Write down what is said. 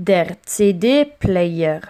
Der CD-Player